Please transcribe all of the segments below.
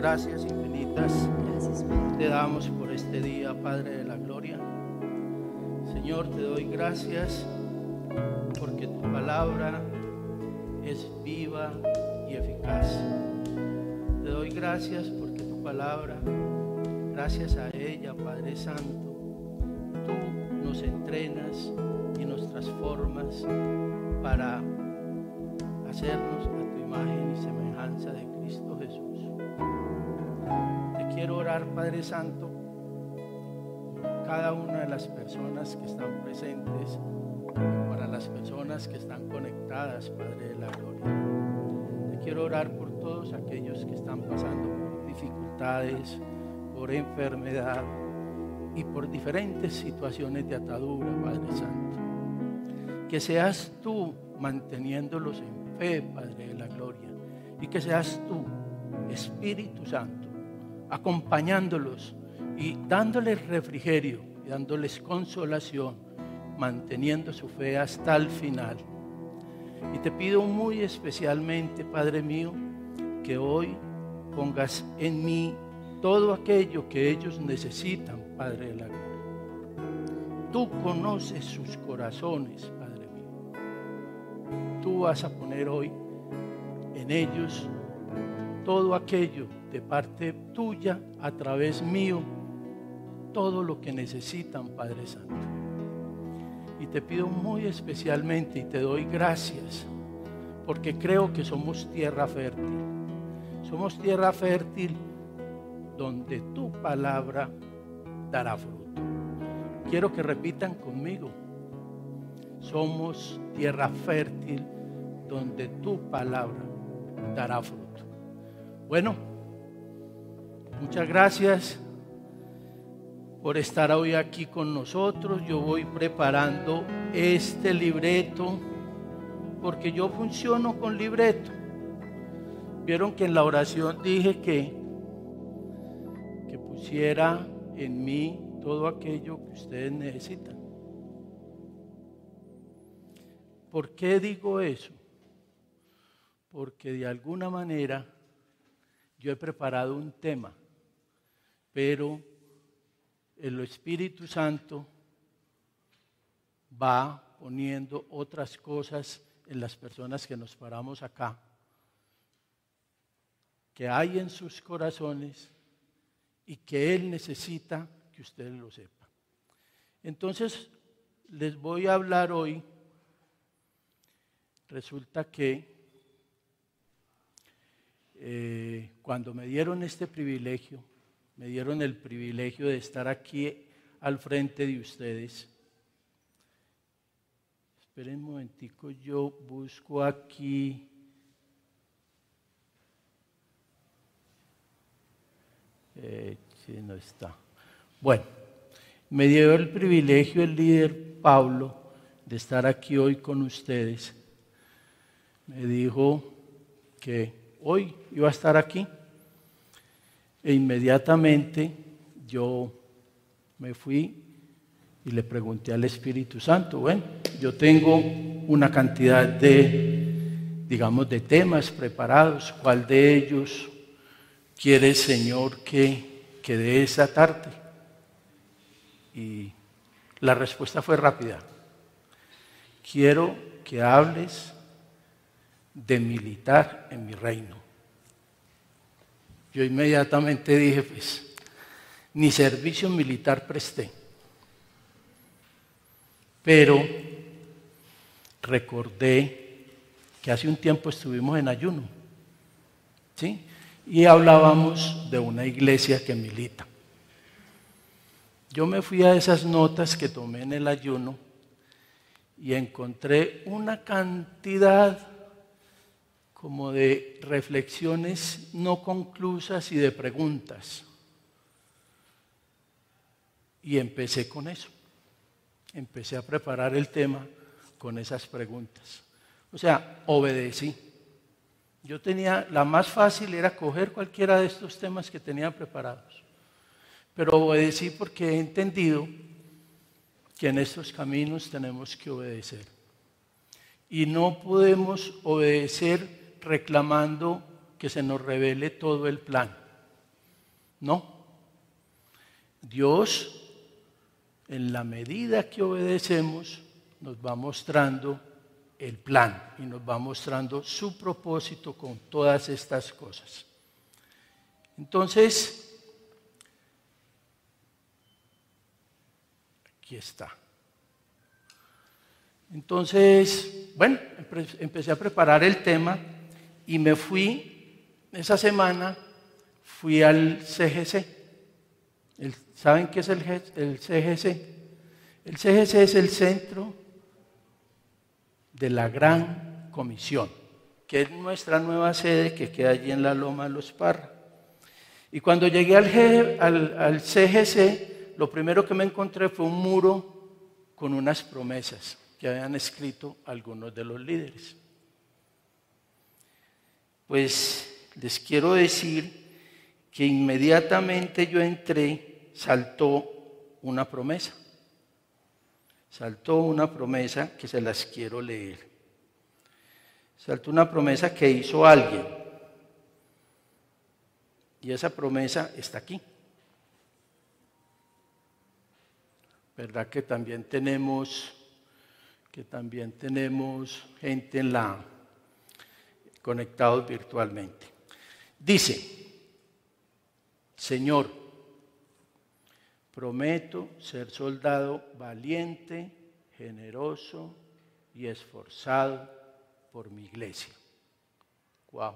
gracias infinitas Gracias, te damos por este día, Padre de la Gloria. Señor, te doy gracias porque tu palabra es viva y eficaz. Te doy gracias porque tu palabra, gracias a ella, Padre Santo, tú nos entrenas y nos transformas para hacernos a tu imagen y semejanza de Padre Santo, cada una de las personas que están presentes, para las personas que están conectadas, Padre de la Gloria. Te quiero orar por todos aquellos que están pasando por dificultades, por enfermedad y por diferentes situaciones de atadura, Padre Santo. Que seas tú manteniéndolos en fe, Padre de la Gloria, y que seas tú, Espíritu Santo, acompañándolos y dándoles refrigerio y dándoles consolación, manteniendo su fe hasta el final. Y te pido muy especialmente, Padre mío, que hoy pongas en mí todo aquello que ellos necesitan, Padre de la Gloria. Tú conoces sus corazones, Padre mío. Tú vas a poner hoy en ellos todo aquello de parte tuya a través mío, todo lo que necesitan, Padre Santo. Y te pido muy especialmente y te doy gracias, porque creo que somos tierra fértil. Somos tierra fértil donde tu palabra dará fruto. Quiero que repitan conmigo. Somos tierra fértil donde tu palabra dará fruto. Bueno, muchas gracias por estar hoy aquí con nosotros. Yo voy preparando este libreto porque yo funciono con libreto. Vieron que en la oración dije que, que pusiera en mí todo aquello que ustedes necesitan. ¿Por qué digo eso? Porque de alguna manera yo he preparado un tema, pero el Espíritu Santo va poniendo otras cosas en las personas que nos paramos acá, que hay en sus corazones y que Él necesita que ustedes lo sepan. Entonces, les voy a hablar hoy. Resulta que eh, cuando me dieron este privilegio, me dieron el privilegio de estar aquí al frente de ustedes. Esperen un momentico, yo busco aquí. Eh, sí, no está. Bueno, me dio el privilegio el líder Pablo de estar aquí hoy con ustedes. Me dijo que hoy iba a estar aquí. E inmediatamente yo me fui y le pregunté al Espíritu Santo, bueno, yo tengo una cantidad de, digamos, de temas preparados, ¿cuál de ellos quiere, Señor, que, que dé esa tarde? Y la respuesta fue rápida. Quiero que hables de militar en mi reino. Yo inmediatamente dije, pues, ni servicio militar presté. Pero recordé que hace un tiempo estuvimos en ayuno, ¿sí? Y hablábamos de una iglesia que milita. Yo me fui a esas notas que tomé en el ayuno y encontré una cantidad como de reflexiones no conclusas y de preguntas. Y empecé con eso. Empecé a preparar el tema con esas preguntas. O sea, obedecí. Yo tenía, la más fácil era coger cualquiera de estos temas que tenía preparados. Pero obedecí porque he entendido que en estos caminos tenemos que obedecer. Y no podemos obedecer reclamando que se nos revele todo el plan. No. Dios, en la medida que obedecemos, nos va mostrando el plan y nos va mostrando su propósito con todas estas cosas. Entonces, aquí está. Entonces, bueno, empecé a preparar el tema y me fui, esa semana fui al CGC. ¿Saben qué es el, CGC? El CGC es el Centro de la Gran Comisión, que es nuestra nueva sede que queda allí en la Loma de los Parra. Y cuando llegué al CGC, lo primero que me encontré fue un muro con unas promesas que habían escrito algunos de los líderes. Pues les quiero decir que inmediatamente yo entré, saltó una promesa. Saltó una promesa que se las quiero leer. Saltó una promesa que hizo alguien. Y esa promesa está aquí. ¿Verdad que también tenemos que también tenemos gente en la conectados virtualmente. Dice, Señor, prometo ser soldado valiente, generoso y esforzado por mi iglesia. Wow.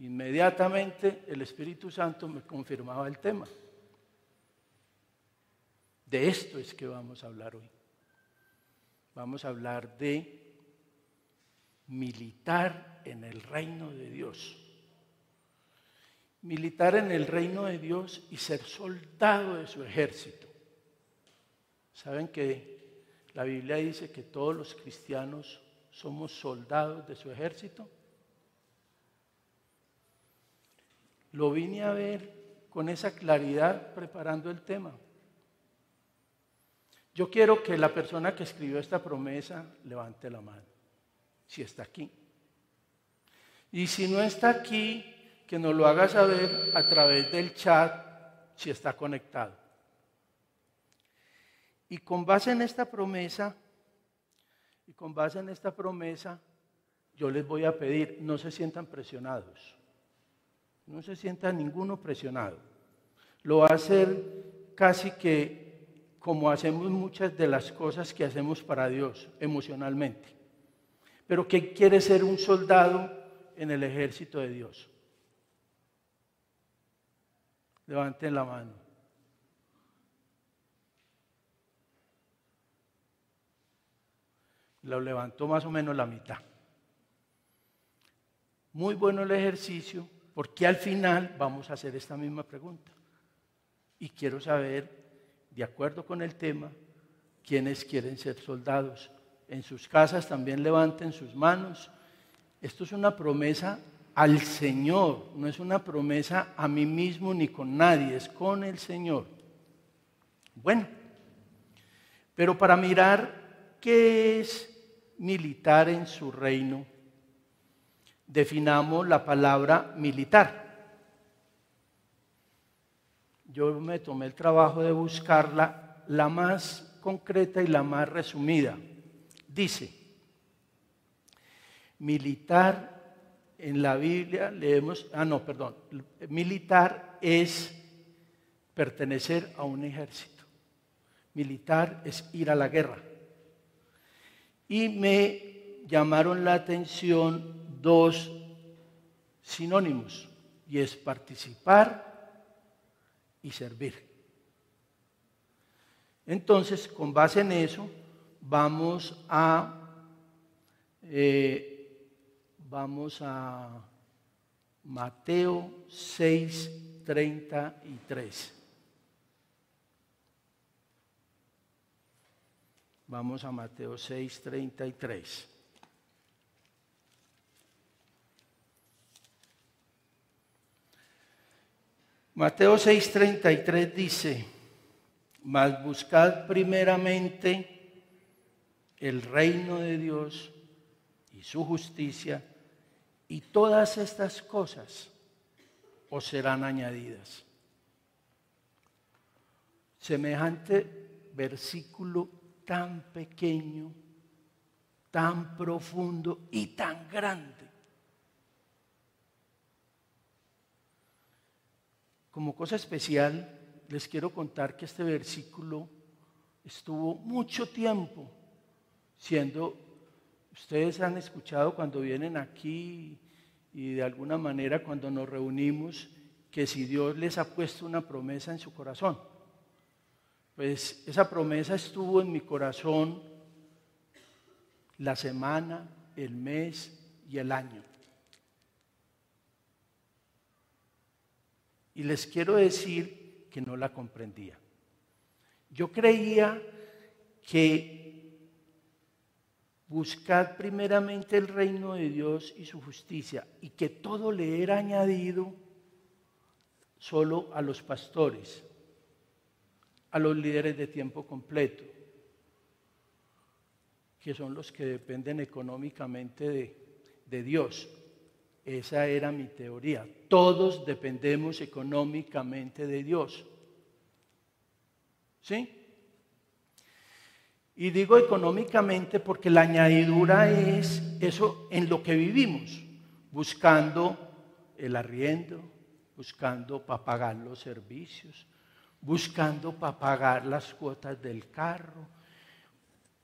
Inmediatamente el Espíritu Santo me confirmaba el tema. De esto es que vamos a hablar hoy. Vamos a hablar de militar en el reino de Dios. Militar en el reino de Dios y ser soldado de su ejército. ¿Saben que la Biblia dice que todos los cristianos somos soldados de su ejército? Lo vine a ver con esa claridad preparando el tema. Yo quiero que la persona que escribió esta promesa levante la mano si está aquí. Y si no está aquí, que nos lo haga saber a través del chat si está conectado. Y con base en esta promesa, y con base en esta promesa, yo les voy a pedir, no se sientan presionados. No se sienta ninguno presionado. Lo va a hacer casi que como hacemos muchas de las cosas que hacemos para Dios emocionalmente. Pero ¿qué quiere ser un soldado en el ejército de Dios? Levanten la mano. Lo levantó más o menos la mitad. Muy bueno el ejercicio, porque al final vamos a hacer esta misma pregunta. Y quiero saber, de acuerdo con el tema, quiénes quieren ser soldados en sus casas también levanten sus manos. Esto es una promesa al Señor, no es una promesa a mí mismo ni con nadie, es con el Señor. Bueno, pero para mirar qué es militar en su reino, definamos la palabra militar. Yo me tomé el trabajo de buscarla la más concreta y la más resumida. Dice, militar en la Biblia leemos, ah no, perdón, militar es pertenecer a un ejército. Militar es ir a la guerra. Y me llamaron la atención dos sinónimos, y es participar y servir. Entonces, con base en eso, vamos a, eh, vamos a Mateo 6, 33. Vamos a Mateo 6, 33. Mateo 6:33 dice, mas buscad primeramente el reino de Dios y su justicia y todas estas cosas o serán añadidas. Semejante versículo tan pequeño, tan profundo y tan grande. Como cosa especial, les quiero contar que este versículo estuvo mucho tiempo siendo, ustedes han escuchado cuando vienen aquí y de alguna manera cuando nos reunimos, que si Dios les ha puesto una promesa en su corazón, pues esa promesa estuvo en mi corazón la semana, el mes y el año. Y les quiero decir que no la comprendía. Yo creía que buscar primeramente el reino de Dios y su justicia y que todo le era añadido solo a los pastores, a los líderes de tiempo completo, que son los que dependen económicamente de, de Dios. Esa era mi teoría. Todos dependemos económicamente de Dios. ¿Sí? Y digo económicamente porque la añadidura es eso en lo que vivimos, buscando el arriendo, buscando para pagar los servicios, buscando para pagar las cuotas del carro.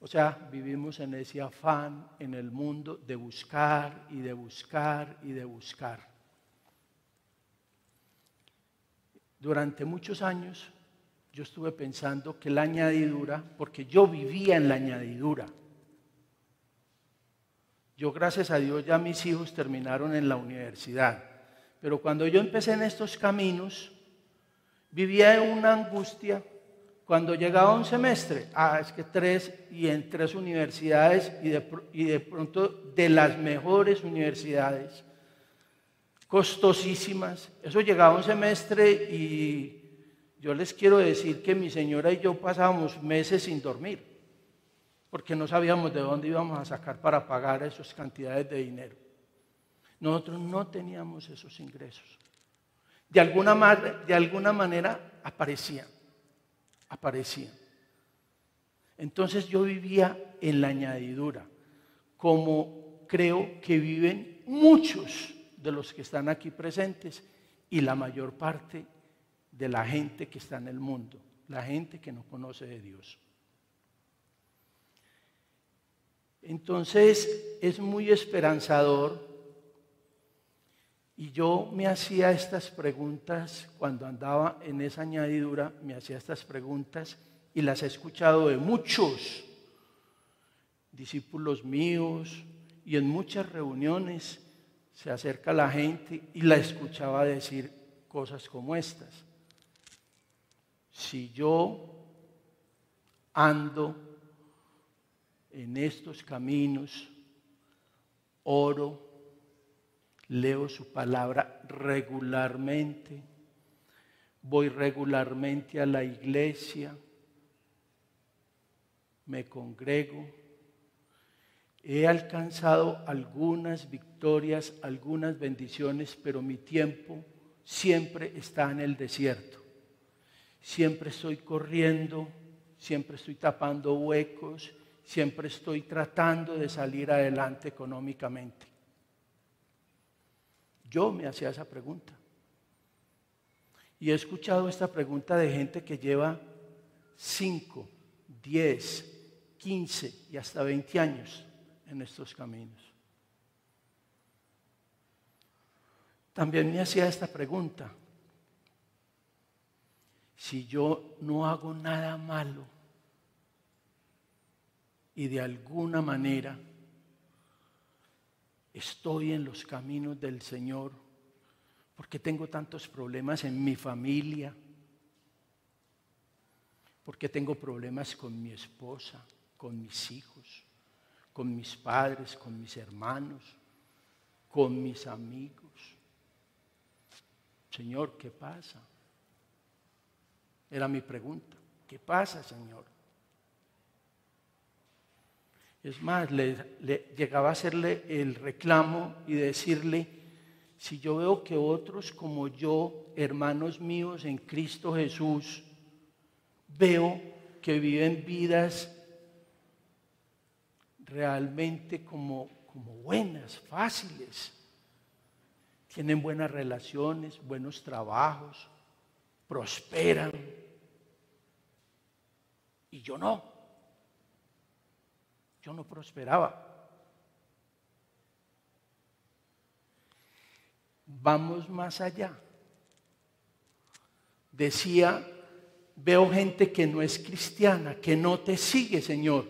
O sea, vivimos en ese afán en el mundo de buscar y de buscar y de buscar. Durante muchos años yo estuve pensando que la añadidura, porque yo vivía en la añadidura. Yo gracias a Dios ya mis hijos terminaron en la universidad, pero cuando yo empecé en estos caminos, vivía en una angustia. Cuando llegaba un semestre, ah, es que tres y en tres universidades y de, y de pronto de las mejores universidades, costosísimas. Eso llegaba un semestre y yo les quiero decir que mi señora y yo pasábamos meses sin dormir, porque no sabíamos de dónde íbamos a sacar para pagar esas cantidades de dinero. Nosotros no teníamos esos ingresos. De alguna, de alguna manera aparecían, aparecían. Entonces yo vivía en la añadidura, como creo que viven muchos de los que están aquí presentes y la mayor parte de la gente que está en el mundo, la gente que no conoce de Dios. Entonces es muy esperanzador y yo me hacía estas preguntas cuando andaba en esa añadidura, me hacía estas preguntas y las he escuchado de muchos discípulos míos y en muchas reuniones se acerca la gente y la escuchaba decir cosas como estas si yo ando en estos caminos, oro, leo su palabra regularmente, voy regularmente a la iglesia, me congrego, he alcanzado algunas victorias, algunas bendiciones, pero mi tiempo siempre está en el desierto siempre estoy corriendo, siempre estoy tapando huecos, siempre estoy tratando de salir adelante económicamente. Yo me hacía esa pregunta. Y he escuchado esta pregunta de gente que lleva 5, 10, 15 y hasta 20 años en estos caminos. También me hacía esta pregunta si yo no hago nada malo y de alguna manera estoy en los caminos del Señor, porque tengo tantos problemas en mi familia, porque tengo problemas con mi esposa, con mis hijos, con mis padres, con mis hermanos, con mis amigos. Señor, ¿qué pasa? Era mi pregunta. ¿Qué pasa, Señor? Es más, le, llegaba a hacerle el reclamo y decirle, si yo veo que otros como yo, hermanos míos en Cristo Jesús, veo que viven vidas realmente como, como buenas, fáciles, tienen buenas relaciones, buenos trabajos, prosperan. Y yo no. Yo no prosperaba. Vamos más allá. Decía, veo gente que no es cristiana, que no te sigue, Señor.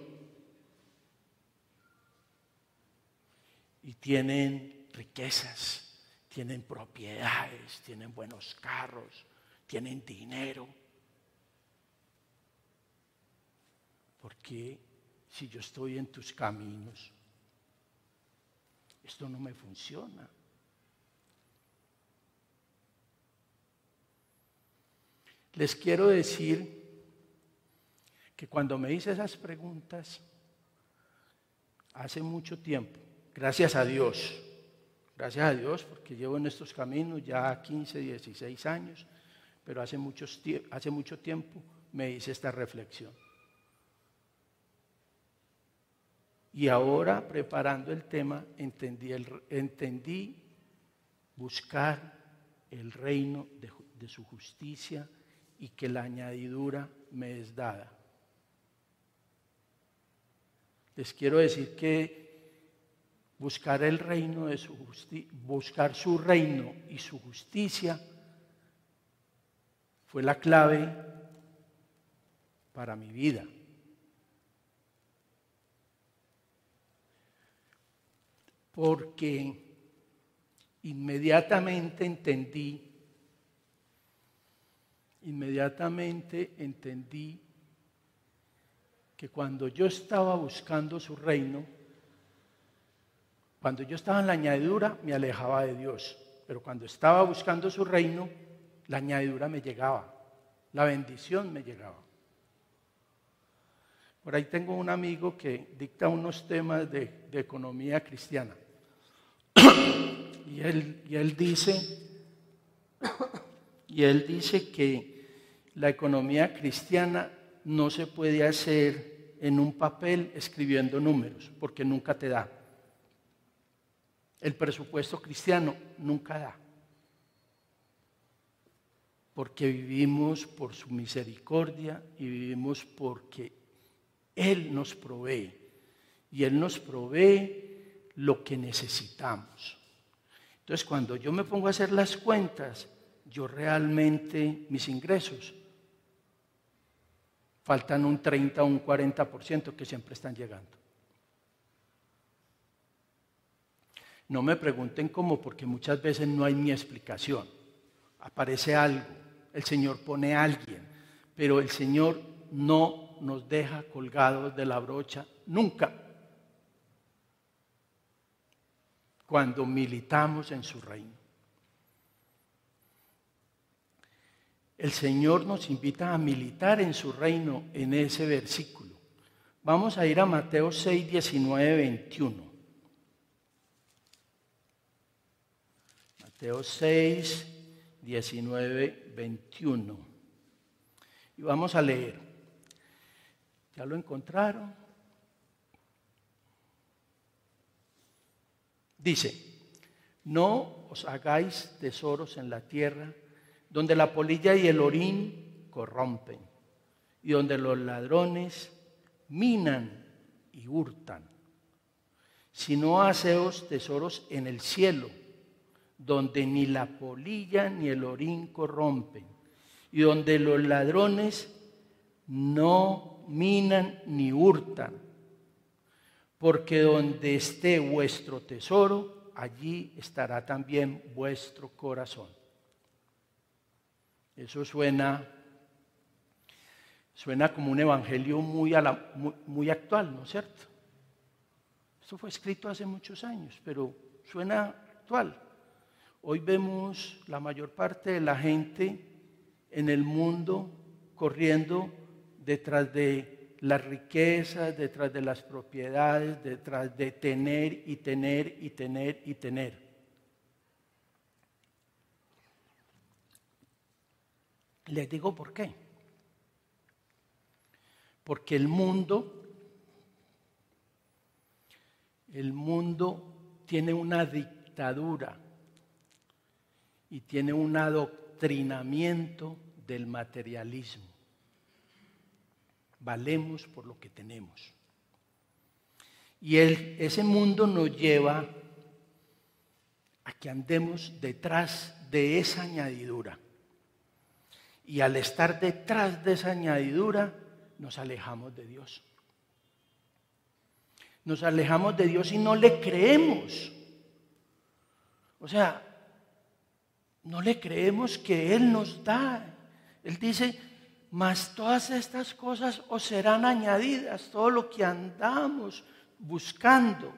Y tienen riquezas tienen propiedades, tienen buenos carros, tienen dinero. Porque si yo estoy en tus caminos, esto no me funciona. Les quiero decir que cuando me hice esas preguntas, hace mucho tiempo, gracias a Dios, Gracias a Dios porque llevo en estos caminos ya 15, 16 años, pero hace, mucho tiempo me hice esta reflexión. Y ahora, preparando el tema, entendí, entendí buscar el reino de, de su justicia y que la añadidura me es dada. Les quiero decir que buscar el reino de su justicia, buscar su reino y su justicia fue la clave para mi vida. Porque inmediatamente entendí, inmediatamente entendí que cuando yo estaba buscando su reino, cuando yo estaba en la añadidura me alejaba de Dios, pero cuando estaba buscando su reino, la añadidura me llegaba, la bendición me llegaba. Por ahí tengo un amigo que dicta unos temas de, economía cristiana. y, él, y él dice, y él dice que la economía cristiana no se puede hacer en un papel escribiendo números, porque nunca te da. El presupuesto cristiano nunca da. Porque vivimos por su misericordia y vivimos porque Él nos provee. Y Él nos provee lo que necesitamos. Entonces, cuando yo me pongo a hacer las cuentas, yo realmente mis ingresos faltan un 30 o un 40% que siempre están llegando. No me pregunten cómo, porque muchas veces no hay ni explicación. Aparece algo, el Señor pone a alguien, pero el Señor no nos deja colgados de la brocha nunca. Cuando militamos en su reino. El Señor nos invita a militar en su reino en ese versículo. Vamos a ir a Mateo 6, 19, 21. Mateo 6, 19, 21. Y vamos a leer. ¿Ya lo encontraron? Dice, no os hagáis tesoros en la tierra, donde la polilla y el orín corrompen, y donde los ladrones minan y hurtan, sino haceos tesoros en el cielo donde ni la polilla ni el orín corrompen, y donde los ladrones no minan ni hurtan, porque donde esté vuestro tesoro, allí estará también vuestro corazón. Eso suena, suena como un evangelio muy, muy, muy actual, ¿no es cierto? Esto fue escrito hace muchos años, pero suena actual. Hoy vemos la mayor parte de la gente en el mundo corriendo detrás de las riquezas, detrás de las propiedades, detrás de tener y tener y tener y tener. Les digo por qué. Porque el mundo, el mundo tiene una dictadura y tiene un adoctrinamiento del materialismo. Valemos por lo que tenemos. Y ese mundo nos lleva a que andemos detrás de esa añadidura. Y al estar detrás de esa añadidura, nos alejamos de Dios. Nos alejamos de Dios y no le creemos. O sea, no le creemos que Él nos da. Él dice, mas todas estas cosas os serán añadidas, todo lo que andamos buscando.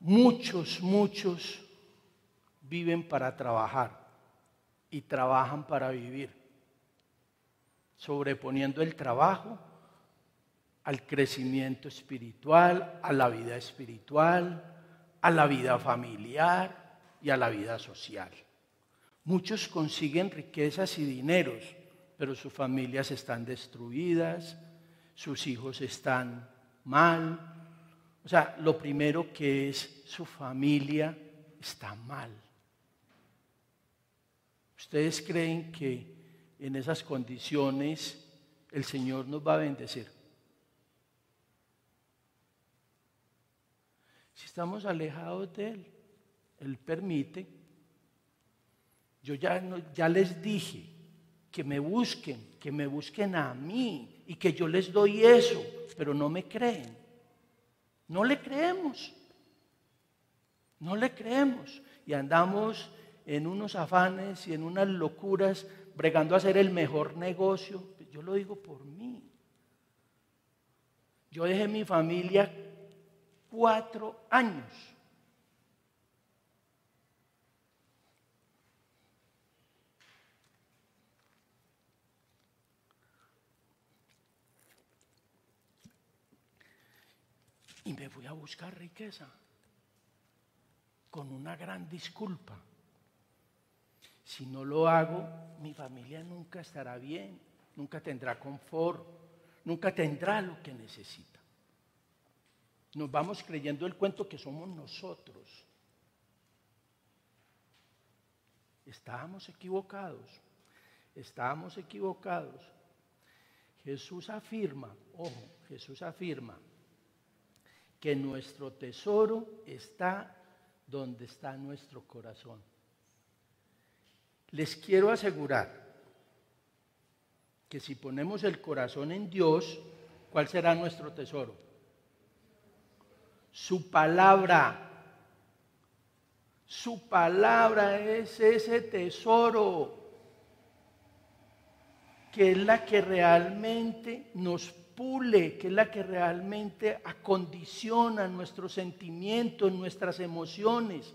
Muchos, muchos viven para trabajar y trabajan para vivir, sobreponiendo el trabajo al crecimiento espiritual, a la vida espiritual, a la vida familiar y a la vida social. Muchos consiguen riquezas y dineros, pero sus familias están destruidas, sus hijos están mal. O sea, lo primero que es su familia está mal. ¿Ustedes creen que en esas condiciones el Señor nos va a bendecir? Si estamos alejados de Él, Él permite. Yo ya, ya les dije que me busquen, que me busquen a mí y que yo les doy eso, pero no me creen. No le creemos. No le creemos. Y andamos en unos afanes y en unas locuras, bregando a hacer el mejor negocio. Yo lo digo por mí. Yo dejé mi familia cuatro años. Y me fui a buscar riqueza con una gran disculpa. Si no lo hago, mi familia nunca estará bien, nunca tendrá confort, nunca tendrá lo que necesita. Nos vamos creyendo el cuento que somos nosotros. Estábamos equivocados, estábamos equivocados. Jesús afirma, ojo, Jesús afirma que nuestro tesoro está donde está nuestro corazón. Les quiero asegurar que si ponemos el corazón en Dios, ¿cuál será nuestro tesoro? Su palabra. Su palabra es ese tesoro que es la que realmente nos pule, que es la que realmente acondiciona nuestros sentimientos, nuestras emociones,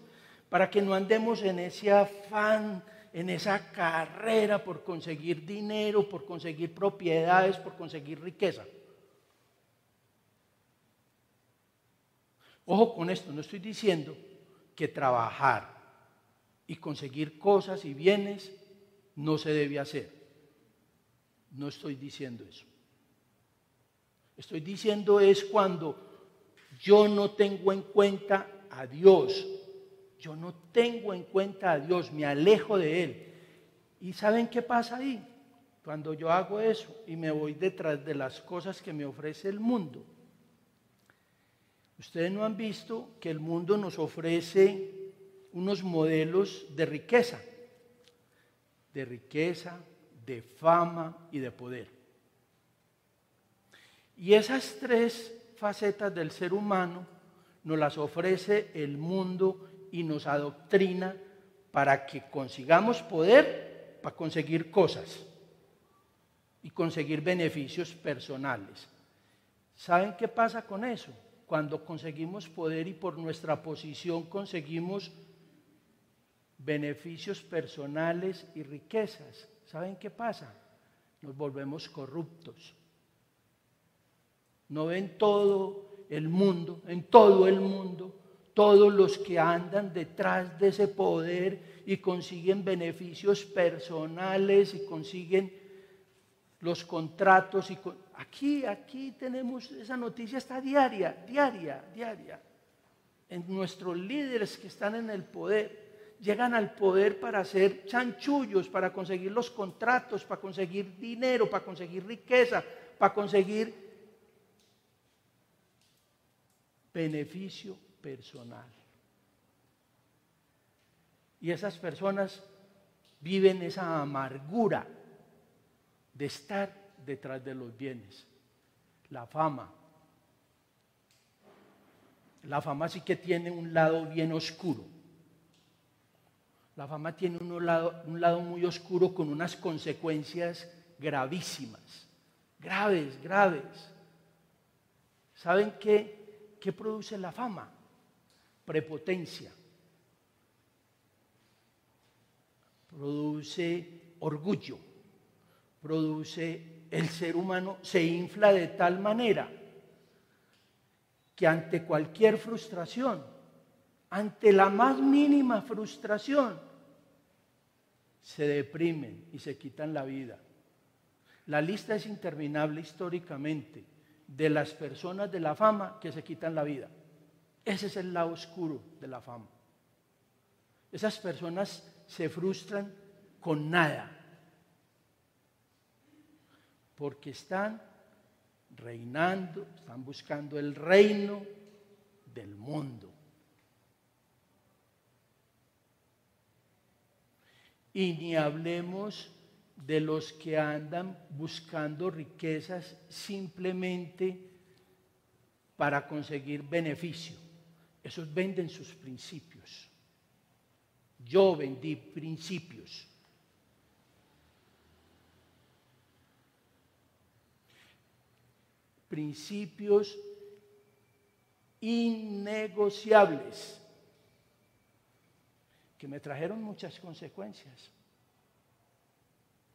para que no andemos en ese afán en esa carrera por conseguir dinero, por conseguir propiedades, por conseguir riqueza. Ojo con esto, no estoy diciendo que trabajar y conseguir cosas y bienes no se debe hacer. No estoy diciendo eso. Estoy diciendo es cuando yo no tengo en cuenta a Dios yo no tengo en cuenta a Dios, me alejo de Él. ¿Y saben qué pasa ahí? Cuando yo hago eso y me voy detrás de las cosas que me ofrece el mundo. Ustedes no han visto que el mundo nos ofrece unos modelos de riqueza, de riqueza, de fama y de poder. Y esas tres facetas del ser humano nos las ofrece el mundo y nos adoctrina para que consigamos poder para conseguir cosas y conseguir beneficios personales. ¿Saben qué pasa con eso? Cuando conseguimos poder y por nuestra posición conseguimos beneficios personales y riquezas. ¿Saben qué pasa? Nos volvemos corruptos. No ven todo el mundo, en todo el mundo, todos los que andan detrás de ese poder y consiguen beneficios personales y consiguen los contratos. Y Aquí, aquí tenemos esa noticia, está diaria, diaria, diaria. En nuestros líderes que están en el poder, llegan al poder para hacer chanchullos, para conseguir los contratos, para conseguir dinero, para conseguir riqueza, para conseguir beneficio personal. Y esas personas viven esa amargura de estar detrás de los bienes, la fama. La fama sí que tiene un lado bien oscuro. La fama tiene un lado, un lado muy oscuro con unas consecuencias gravísimas, graves, graves. ¿Saben qué, qué produce la fama? Prepotencia. Produce orgullo produce el ser humano se infla de tal manera que ante cualquier frustración, ante la más mínima frustración, se deprimen y se quitan la vida. La lista es interminable históricamente de las personas de la fama que se quitan la vida. Ese es el lado oscuro de la fama. Esas personas se frustran con nada, porque están reinando, están buscando el reino del mundo. Y ni hablemos de los que andan buscando riquezas simplemente para conseguir beneficio. Esos venden sus principios. Yo vendí principios. Principios innegociables que me trajeron muchas consecuencias.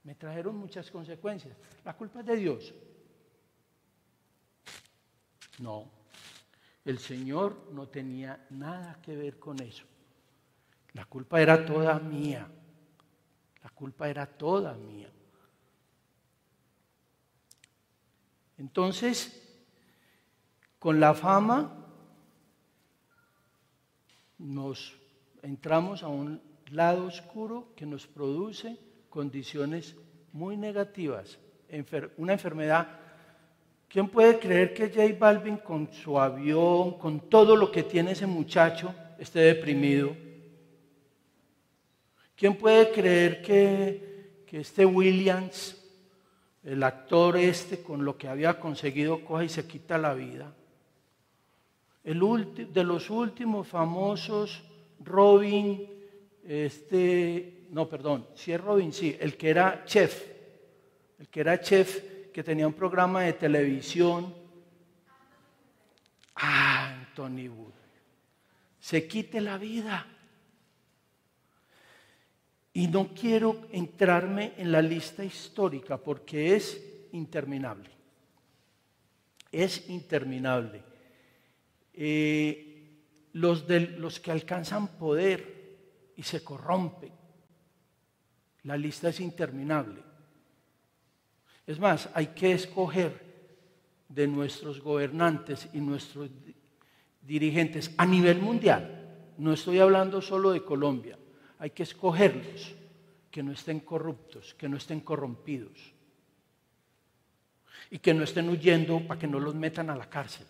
Me trajeron muchas consecuencias. ¿La culpa es de Dios? No. El Señor no tenía nada que ver con eso. La culpa era toda mía. La culpa era toda mía. Entonces, con la fama nos entramos a un lado oscuro que nos produce condiciones muy negativas. una enfermedad. ¿Quién puede creer que J Balvin con su avión, con todo lo que tiene ese muchacho, esté deprimido? ¿Quién puede creer que, que este Williams el actor este con lo que había conseguido coge y se quita la vida. El de los últimos famosos, Robin, este, no, perdón, si es Robin, sí, el que era chef, el que era chef, que tenía un programa de televisión. Ah, Anthony Wood. Se quite la vida. Y no quiero entrarme en la lista histórica porque es interminable. Es interminable. Eh, los, de, los que alcanzan poder y se corrompen. La lista es interminable. Es más, hay que escoger de nuestros gobernantes y nuestros dirigentes a nivel mundial. No estoy hablando solo de Colombia hay que escogerlos, que no estén corruptos, que no estén corrompidos y que no estén huyendo para que no los metan a la cárcel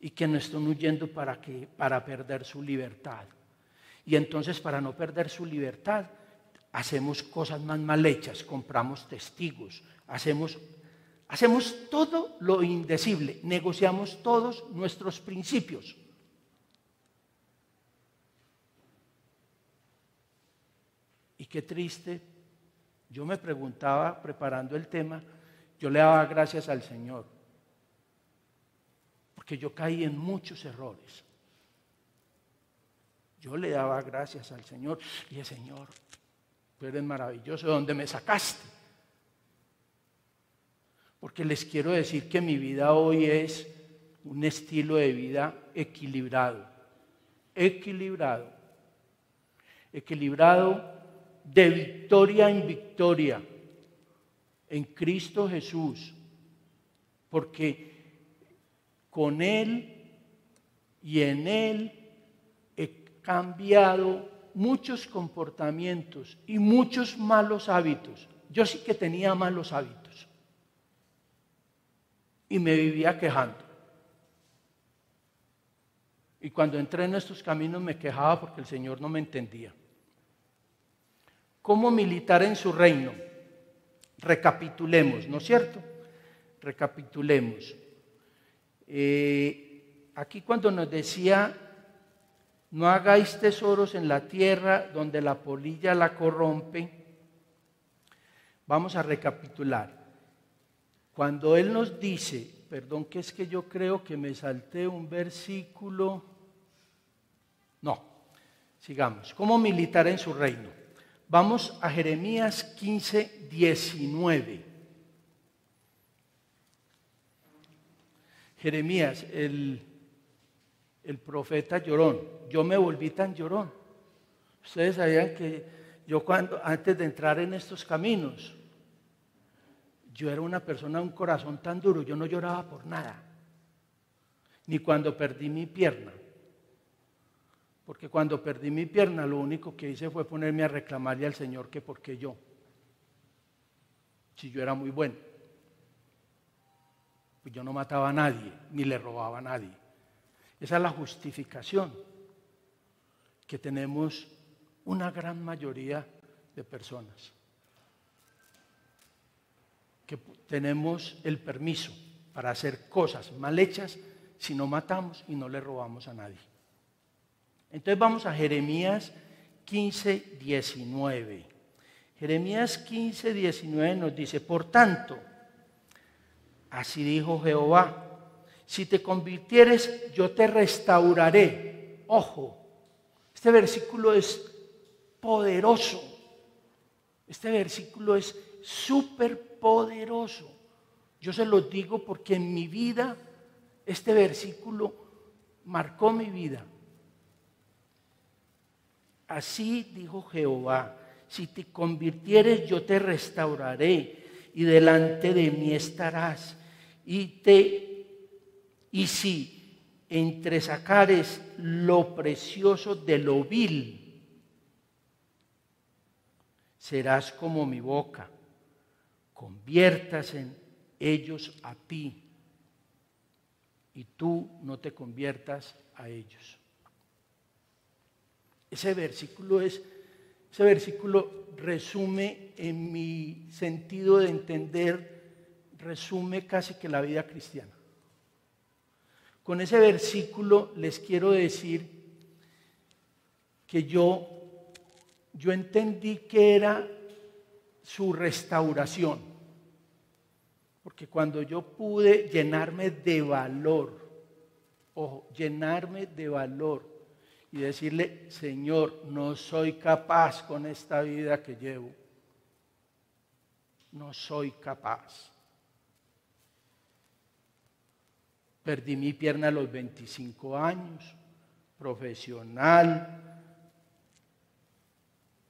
y que no estén huyendo para, que, para perder su libertad. Y entonces para no perder su libertad hacemos cosas más mal hechas, compramos testigos, hacemos, hacemos todo lo indecible, negociamos todos nuestros principios. Y qué triste. Yo me preguntaba, preparando el tema, yo le daba gracias al Señor. Porque yo caí en muchos errores. Yo le daba gracias al Señor. Y el Señor, tú eres maravilloso, ¿de dónde me sacaste? Porque les quiero decir que mi vida hoy es un estilo de vida equilibrado. equilibrado, equilibrado de victoria en victoria en Cristo Jesús, porque con Él y en Él he cambiado muchos comportamientos y muchos malos hábitos. Yo sí que tenía malos hábitos y me vivía quejando. Y cuando entré en estos caminos me quejaba porque el Señor no me entendía. ¿Cómo militar en su reino? Recapitulemos, ¿no es cierto? Recapitulemos. Eh, aquí cuando nos decía, no hagáis tesoros en la tierra donde la polilla la corrompe, vamos a recapitular. Cuando Él nos dice, perdón que es que yo creo que me salté un versículo, no, sigamos, ¿cómo militar en su reino? Vamos a Jeremías 15, 19. Jeremías, el, el profeta llorón, yo me volví tan llorón. Ustedes sabían que yo cuando, antes de entrar en estos caminos, yo era una persona, un corazón tan duro, yo no lloraba por nada. Ni cuando perdí mi pierna. Porque cuando perdí mi pierna, lo único que hice fue ponerme a reclamarle al Señor que por qué yo. Si yo era muy bueno. Pues yo no mataba a nadie, ni le robaba a nadie. Esa es la justificación que tenemos una gran mayoría de personas que tenemos el permiso para hacer cosas mal hechas si no matamos y no le robamos a nadie. Entonces vamos a Jeremías 15, 19. Jeremías 15, 19 nos dice, por tanto, así dijo Jehová, si te convirtieres, yo te restauraré. Ojo, este versículo es poderoso. Este versículo es súper poderoso. Yo se lo digo porque en mi vida este versículo marcó mi vida. Así dijo Jehová, si te convirtieres yo te restauraré y delante de mí estarás. Y te y si entresacares lo precioso de lo vil, serás como mi boca conviertas en ellos a ti y tú no te conviertas a ellos. Ese versículo es, ese versículo resume en mi sentido de entender, resume casi que la vida cristiana. Con ese versículo les quiero decir que yo, yo entendí que era su restauración. Porque cuando yo pude llenarme de valor, ojo, llenarme de valor y decirle, Señor, no soy capaz con esta vida que llevo. No soy capaz. Perdí mi pierna a los 25 años, profesional.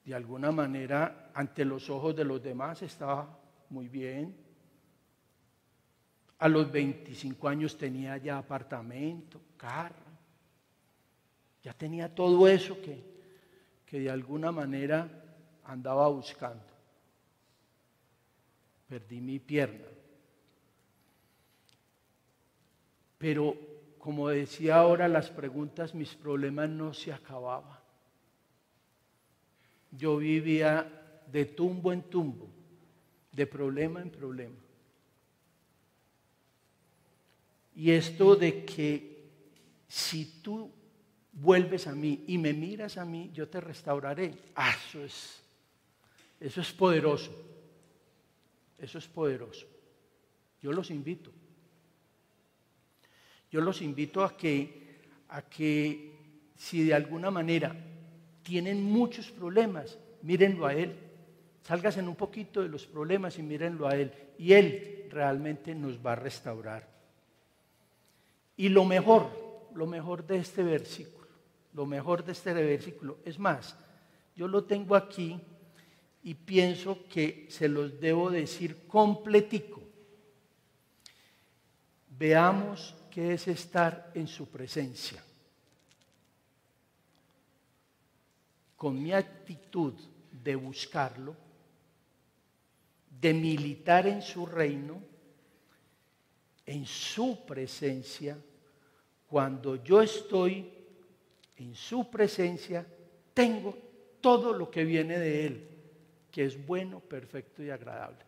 De alguna manera, ante los ojos de los demás estaba muy bien a los 25 años tenía ya apartamento, carro. Ya tenía todo eso que, que de alguna manera andaba buscando. Perdí mi pierna. Pero como decía ahora, las preguntas, mis problemas no se acababan. Yo vivía de tumbo en tumbo, de problema en problema. Y esto de que si tú vuelves a mí y me miras a mí, yo te restauraré. Ah, eso es, eso es poderoso. Eso es poderoso. Yo los invito. Yo los invito a que, a que si de alguna manera tienen muchos problemas, mírenlo a Él. en un poquito de los problemas y mírenlo a Él. Y Él realmente nos va a restaurar. Y lo mejor, lo mejor de este versículo lo mejor de este versículo. Es más, yo lo tengo aquí y pienso que se los debo decir completico. Veamos qué es estar en su presencia. Con mi actitud de buscarlo, de militar en su reino, en su presencia, cuando yo estoy en su presencia, tengo todo lo que viene de Él, que es bueno, perfecto y agradable.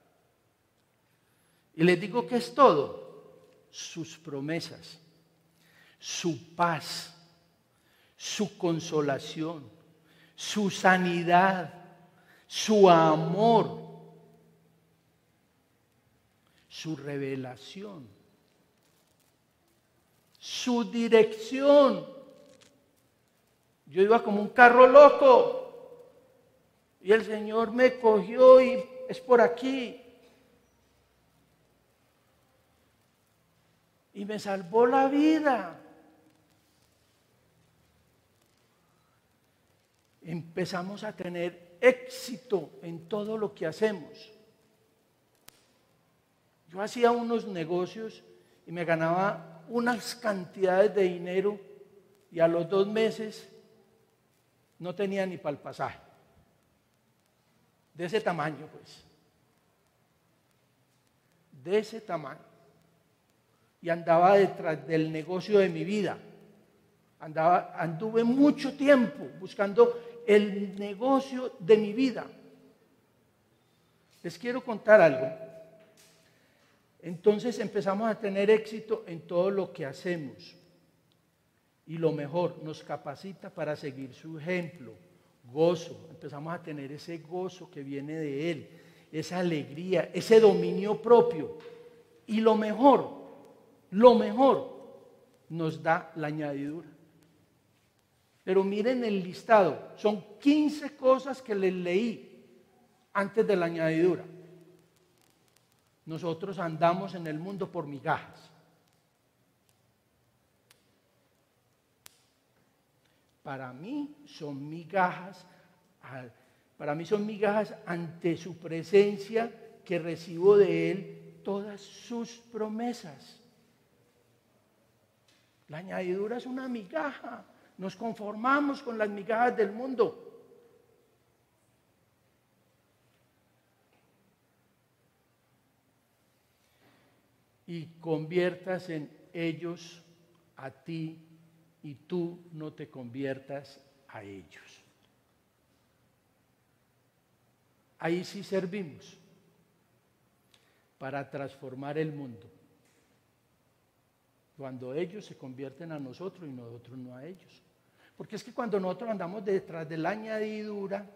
Y les digo que es todo, sus promesas, su paz, su consolación, su sanidad, su amor, su revelación, su dirección. Yo iba como un carro loco y el Señor me cogió y es por aquí. Y me salvó la vida. Empezamos a tener éxito en todo lo que hacemos. Yo hacía unos negocios y me ganaba unas cantidades de dinero y a los dos meses no tenía ni para el pasaje. De ese tamaño, pues. De ese tamaño. Y andaba detrás del negocio de mi vida. Andaba, anduve mucho tiempo buscando el negocio de mi vida. Les quiero contar algo. Entonces empezamos a tener éxito en todo lo que hacemos. Y lo mejor, nos capacita para seguir su ejemplo. Gozo, empezamos a tener ese gozo que viene de Él, esa alegría, ese dominio propio. Y lo mejor, lo mejor, nos da la añadidura. Pero miren el listado, son 15 cosas que les leí antes de la añadidura. Nosotros andamos en el mundo por migajas. Para mí son migajas, para mí son migajas ante su presencia que recibo de Él todas sus promesas. La añadidura es una migaja. Nos conformamos con las migajas del mundo. y conviertas en ellos a ti y tú no te conviertas a ellos. Ahí sí servimos para transformar el mundo. Cuando ellos se convierten a nosotros y nosotros no a ellos. Porque es que cuando nosotros andamos detrás de la añadidura,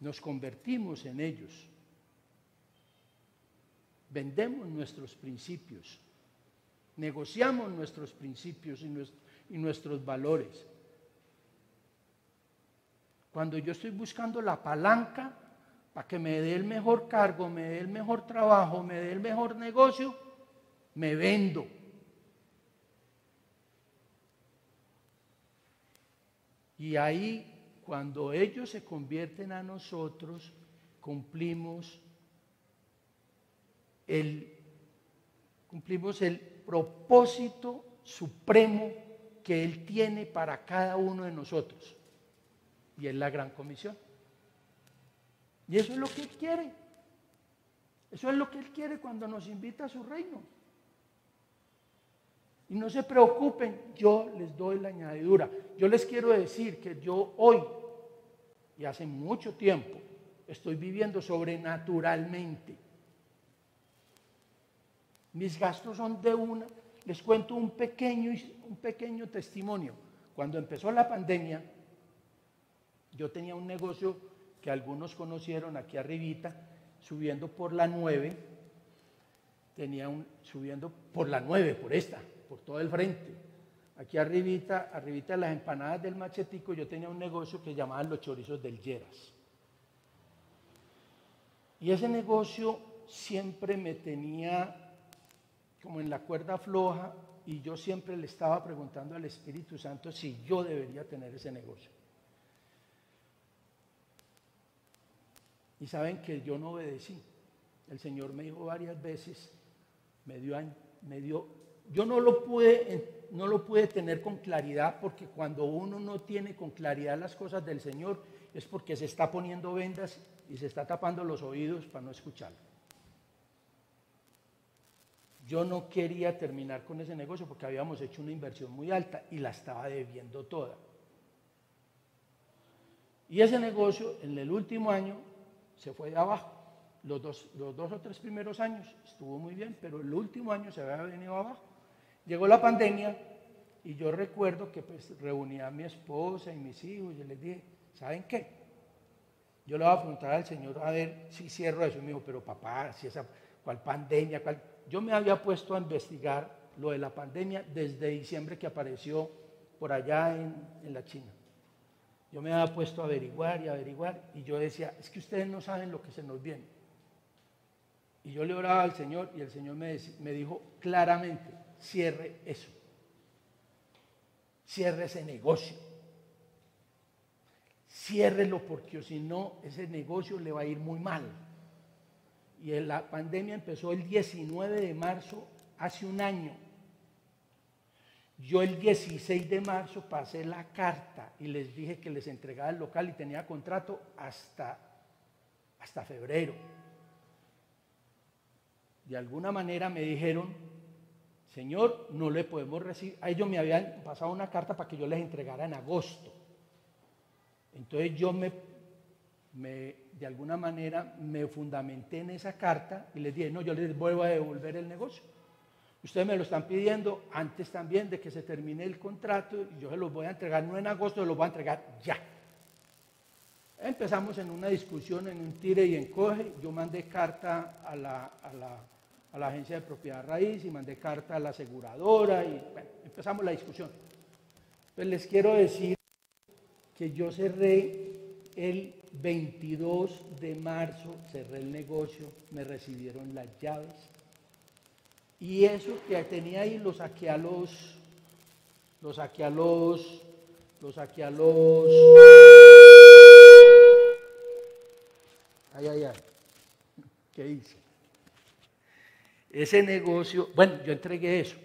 nos convertimos en ellos vendemos nuestros principios, negociamos nuestros principios y, nuestros valores. Cuando yo estoy buscando la palanca para que me dé el mejor cargo, me dé el mejor trabajo, me dé el mejor negocio, me vendo. Y ahí, cuando ellos se convierten a nosotros, cumplimos el, cumplimos el propósito supremo que Él tiene para cada uno de nosotros. Y es la gran comisión. Y eso es lo que Él quiere. Eso es lo que Él quiere cuando nos invita a su reino. Y no se preocupen, yo les doy la añadidura. Yo les quiero decir que yo hoy, y hace mucho tiempo, estoy viviendo sobrenaturalmente. Mis gastos son de una. Les cuento un pequeño, un pequeño testimonio. Cuando empezó la pandemia, yo tenía un negocio que algunos conocieron aquí arribita, subiendo por la 9, tenía un, subiendo por la 9, por esta, por todo el frente. Aquí arribita, arribita de las empanadas del machetico, yo tenía un negocio que llamaban los chorizos del Lleras. Y ese negocio siempre me tenía como en la cuerda floja y yo siempre le estaba preguntando al Espíritu Santo si yo debería tener ese negocio. Y saben que yo no obedecí. El Señor me dijo varias veces, me dio, me dio yo no lo pude, no lo pude tener con claridad porque cuando uno no tiene con claridad las cosas del Señor es porque se está poniendo vendas y se está tapando los oídos para no escucharlo. Yo no quería terminar con ese negocio porque habíamos hecho una inversión muy alta y la estaba debiendo toda. Y ese negocio en el último año se fue de abajo. Los dos, los dos o tres primeros años estuvo muy bien, pero el último año se había venido abajo. Llegó la pandemia y yo recuerdo que pues reuní a mi esposa y mis hijos y les dije, ¿saben qué? Yo le voy a preguntar al Señor a ver si cierro eso. Y me dijo, pero papá, si esa, ¿cuál pandemia? Cuál? Yo me había puesto a investigar lo de la pandemia desde diciembre que apareció por allá en, la China. Yo me había puesto a averiguar y averiguar y yo decía, es que ustedes no saben lo que se nos viene. Y yo le oraba al Señor y el Señor me, me dijo claramente, cierre eso. Cierre ese negocio. Ciérrelo porque si no, ese negocio le va a ir muy mal. Y la pandemia empezó el 19 de marzo, hace un año. Yo el 16 de marzo pasé la carta y les dije que les entregaba el local y tenía contrato hasta, hasta febrero. De alguna manera me dijeron, Señor, no le podemos recibir. A ellos me habían pasado una carta para que yo les entregara en agosto. Entonces yo me, de alguna manera me fundamenté en esa carta y les dije, no, yo les vuelvo a devolver el negocio. Ustedes me lo están pidiendo antes también de que se termine el contrato y yo se los voy a entregar, no en agosto, se los voy a entregar ya. Empezamos en una discusión, en un tire y encoge. Yo mandé carta a la a la agencia de propiedad raíz y mandé carta a la aseguradora y empezamos la discusión. Pues les quiero decir que yo cerré el 22 de marzo, cerré el negocio, me recibieron las llaves y eso que tenía ahí lo saqué a los, lo saqué a los, lo saqué a los... Ay, ay, ay. ¿Qué hice? ese negocio, bueno, yo entregué eso.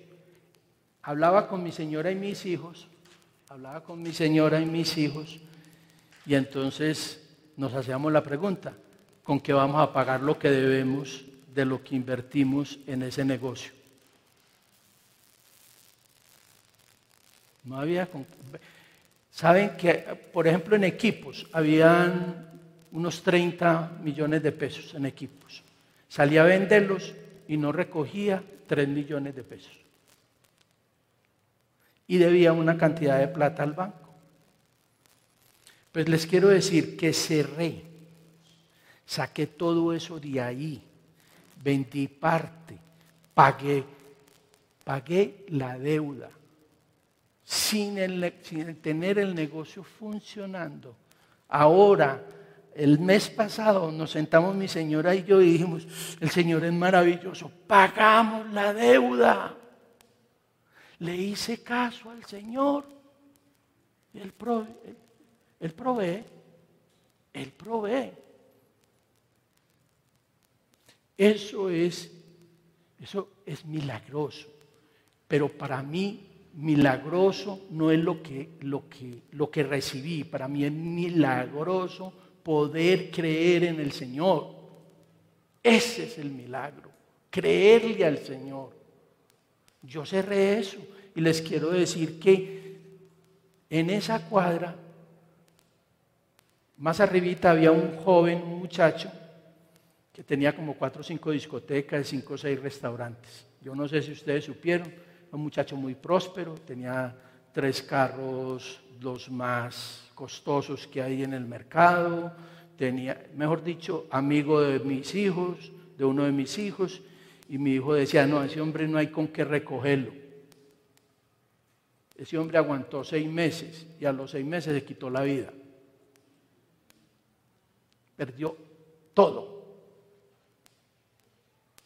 Hablaba con mi señora y mis hijos, hablaba con mi señora y mis hijos, y entonces nos hacíamos la pregunta, ¿con qué vamos a pagar lo que debemos de lo que invertimos en ese negocio? No había... Saben que, por ejemplo, en equipos, habían unos 30 millones de pesos en equipos. Salía a venderlos y no recogía 3 millones de pesos. Y debía una cantidad de plata al banco. Pues les quiero decir que cerré, saqué todo eso de ahí, vendí parte, pagué, pagué la deuda, sin, sin tener el negocio funcionando. Ahora el mes pasado nos sentamos mi señora y yo y dijimos, el Señor es maravilloso, pagamos la deuda. Le hice caso al Señor. Y él provee, él provee, él provee. Eso es, eso es milagroso. Pero para mí, milagroso no es lo que, lo que, lo que recibí. Para mí es milagroso poder creer en el Señor. Ese es el milagro, creerle al Señor. Yo cerré eso y les quiero decir que en esa cuadra, más arribita había un joven, un muchacho, que tenía como cuatro o cinco discotecas, cinco o seis restaurantes. Yo no sé si ustedes supieron, un muchacho muy próspero, tenía tres carros, los más costosos que hay en el mercado, tenía, mejor dicho, amigo de mis hijos, de uno de mis hijos, y mi hijo decía, no, ese hombre no hay con qué recogerlo. Ese hombre aguantó seis meses y a los seis meses se quitó la vida. Perdió todo.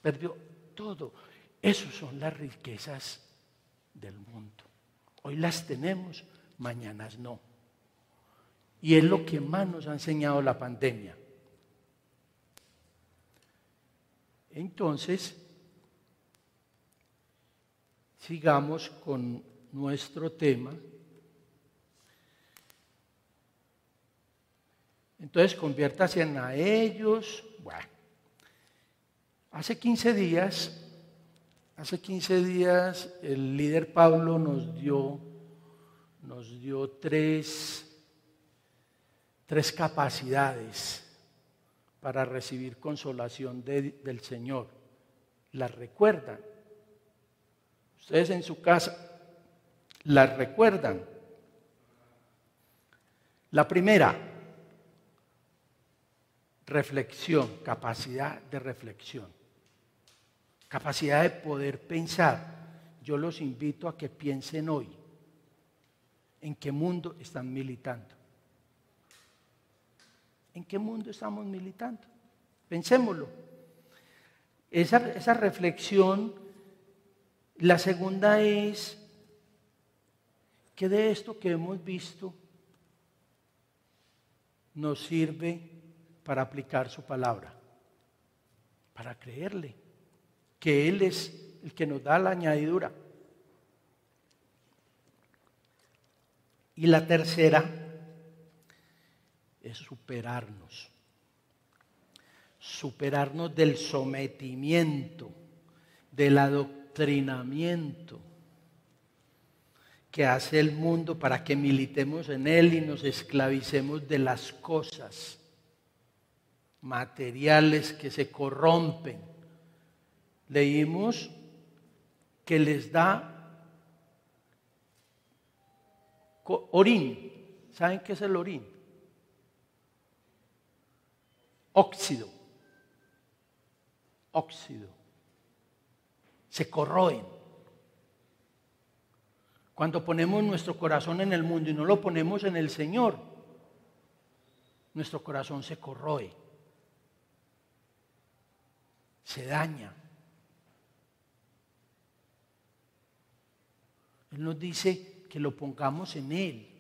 Perdió todo. Esas son las riquezas del mundo. Hoy las tenemos, mañanas no. Y es lo que más nos ha enseñado la pandemia. Entonces, sigamos con nuestro tema. Entonces, conviértase en a ellos. Bueno, hace 15 días, hace 15 días el líder Pablo nos dio, nos dio tres, tres capacidades para recibir consolación del Señor. ¿Las recuerdan? Ustedes en su casa, ¿las recuerdan? La primera, reflexión, capacidad de reflexión, capacidad de poder pensar. Yo los invito a que piensen hoy en qué mundo están militando. ¿En qué mundo estamos militando? Pensémoslo. Esa, esa reflexión, la segunda es que de esto que hemos visto nos sirve para aplicar su palabra, para creerle, que Él es el que nos da la añadidura. Y la tercera es superarnos. Superarnos del sometimiento, del adoctrinamiento que hace el mundo para que militemos en él y nos esclavicemos de las cosas materiales que se corrompen. Leímos que les da orín. ¿Saben qué es el orín? óxido, óxido, se corroen. Cuando ponemos nuestro corazón en el mundo y no lo ponemos en el Señor, nuestro corazón se corroe, se daña. Él nos dice que lo pongamos en Él.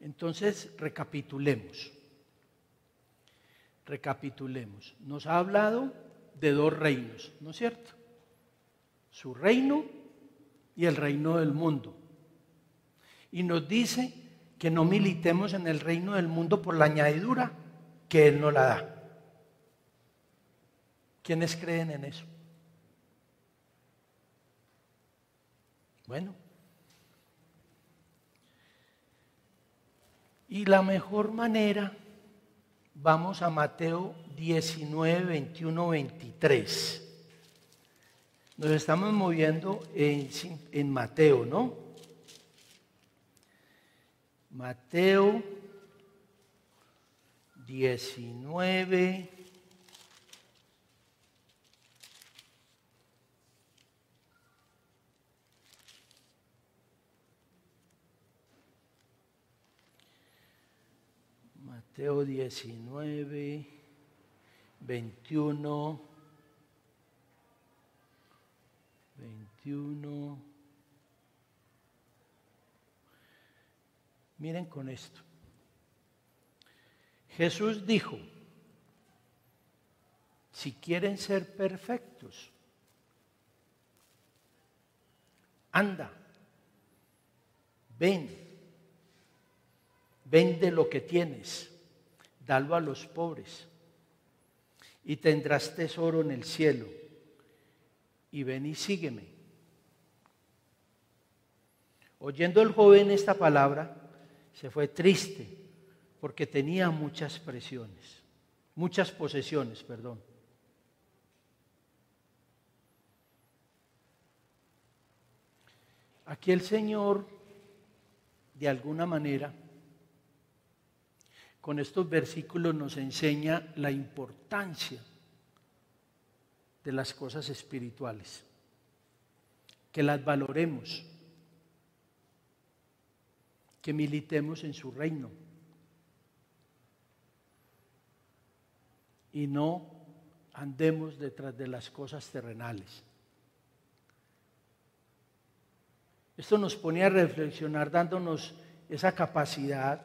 Entonces, recapitulemos. Recapitulemos. Nos ha hablado de dos reinos, ¿no es cierto? Su reino y el reino del mundo. Y nos dice que no militemos en el reino del mundo por la añadidura que Él no la da. ¿Quiénes creen en eso? Bueno, Y la mejor manera, vamos a Mateo 19, 21, 23. Nos estamos moviendo en, en Mateo, ¿no? Mateo 19, Mateo 19, 21, 21. Miren con esto. Jesús dijo, si quieren ser perfectos, anda, ven, vende lo que tienes dalo a los pobres y tendrás tesoro en el cielo. Y ven y sígueme. Oyendo el joven esta palabra, se fue triste porque tenía muchas presiones, muchas posesiones, perdón. Aquí el Señor, de alguna manera, con estos versículos nos enseña la importancia de las cosas espirituales, que las valoremos, que militemos en su reino. y no andemos detrás de las cosas terrenales. Esto nos pone a reflexionar dándonos esa capacidad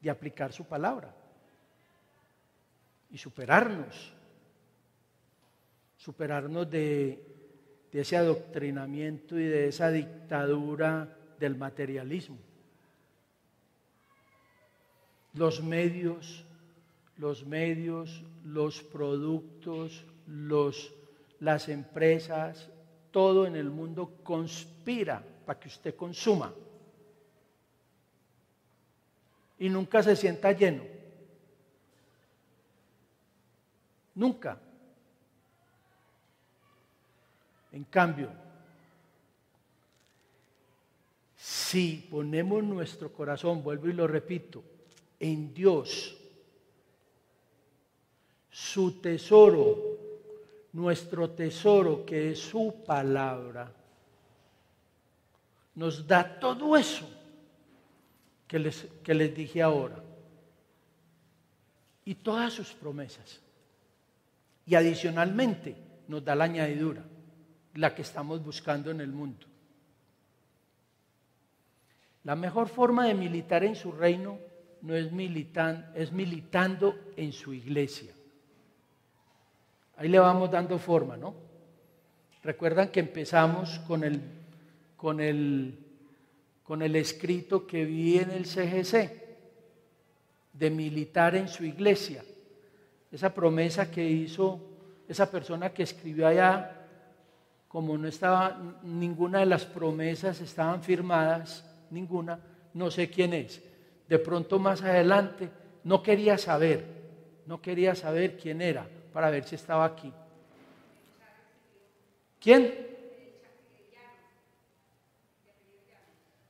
de aplicar su palabra y superarnos, superarnos de, de ese adoctrinamiento y de esa dictadura del materialismo. Los medios, los medios, los productos, los, las empresas, todo en el mundo conspira para que usted consuma y nunca se sienta lleno. Nunca. En cambio, si ponemos nuestro corazón, vuelvo y lo repito, en Dios, su tesoro, nuestro tesoro que es su palabra, nos da todo eso que les, que les dije ahora. Y todas sus promesas. Y adicionalmente nos da la añadidura, la que estamos buscando en el mundo. La mejor forma de militar en su reino no es, militan, es militando en su iglesia. Ahí le vamos dando forma, ¿no? Recuerdan que empezamos con el, con el con el escrito que vi en el CGC de militar en su iglesia. Esa promesa que hizo esa persona que escribió allá, como no estaba, ninguna de las promesas estaban firmadas, ninguna, no sé quién es. De pronto más adelante, no quería saber, no quería saber quién era para ver si estaba aquí. ¿Quién?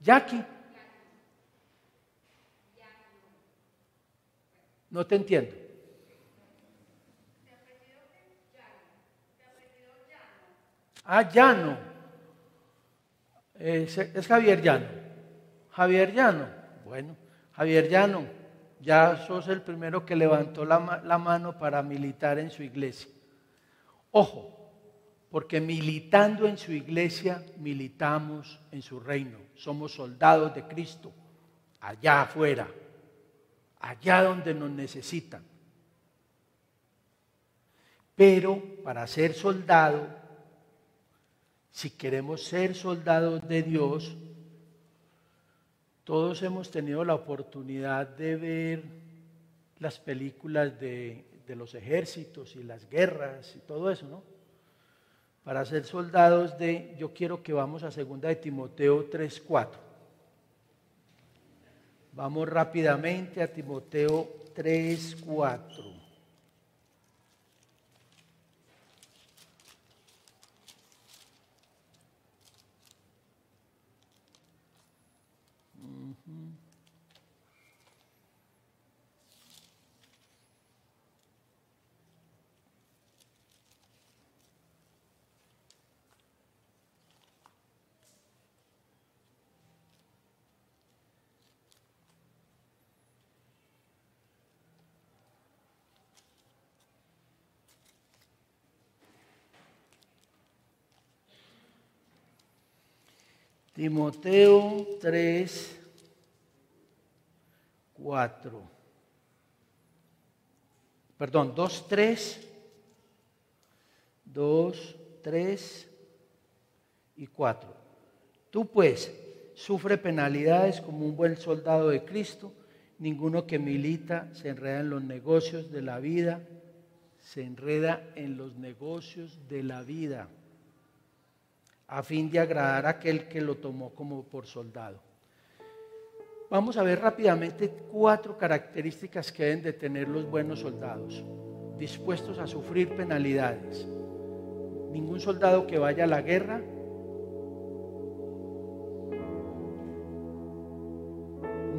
Jackie. No te entiendo. Ah, Llano. Es, es Javier Llano. Javier Llano. Bueno, Javier Llano, ya sos el primero que levantó la, la mano para militar en su iglesia. Ojo, porque militando en su iglesia, militamos en su reino. Somos soldados de Cristo, allá afuera, allá donde nos necesitan. Pero para ser soldado, si queremos ser soldados de Dios, todos hemos tenido la oportunidad de ver las películas de, los ejércitos y las guerras y todo eso, ¿no? para ser soldados de, yo quiero que vamos a segunda de Timoteo 3.4. Vamos rápidamente a Timoteo 3.4. Timoteo 3, 4. Perdón, 2, 3, 2, 3 y 4. Tú pues sufre penalidades como un buen soldado de Cristo. Ninguno que milita se enreda en los negocios de la vida, se enreda en los negocios de la vida a fin de agradar a aquel que lo tomó como por soldado. Vamos a ver rápidamente cuatro características que deben de tener los buenos soldados, dispuestos a sufrir penalidades. Ningún soldado que vaya a la guerra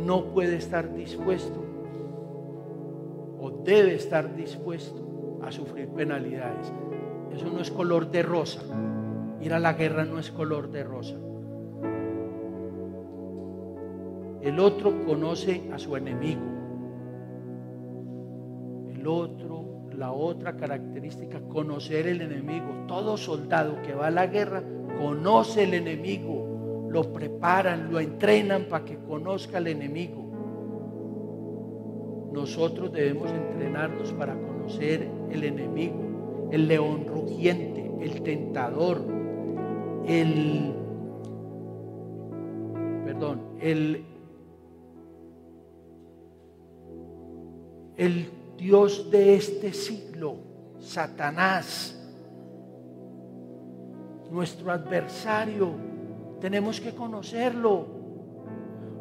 no puede estar dispuesto o debe estar dispuesto a sufrir penalidades. Eso no es color de rosa. Ir a la guerra no es color de rosa. El otro conoce a su enemigo. El otro la otra característica, conocer el enemigo. Todo soldado que va a la guerra conoce el enemigo, lo preparan, lo entrenan para que conozca el enemigo. Nosotros debemos entrenarnos para conocer el enemigo, el león rugiente, el tentador, el, perdón, el, el Dios de este siglo, Satanás, nuestro adversario. Tenemos que conocerlo.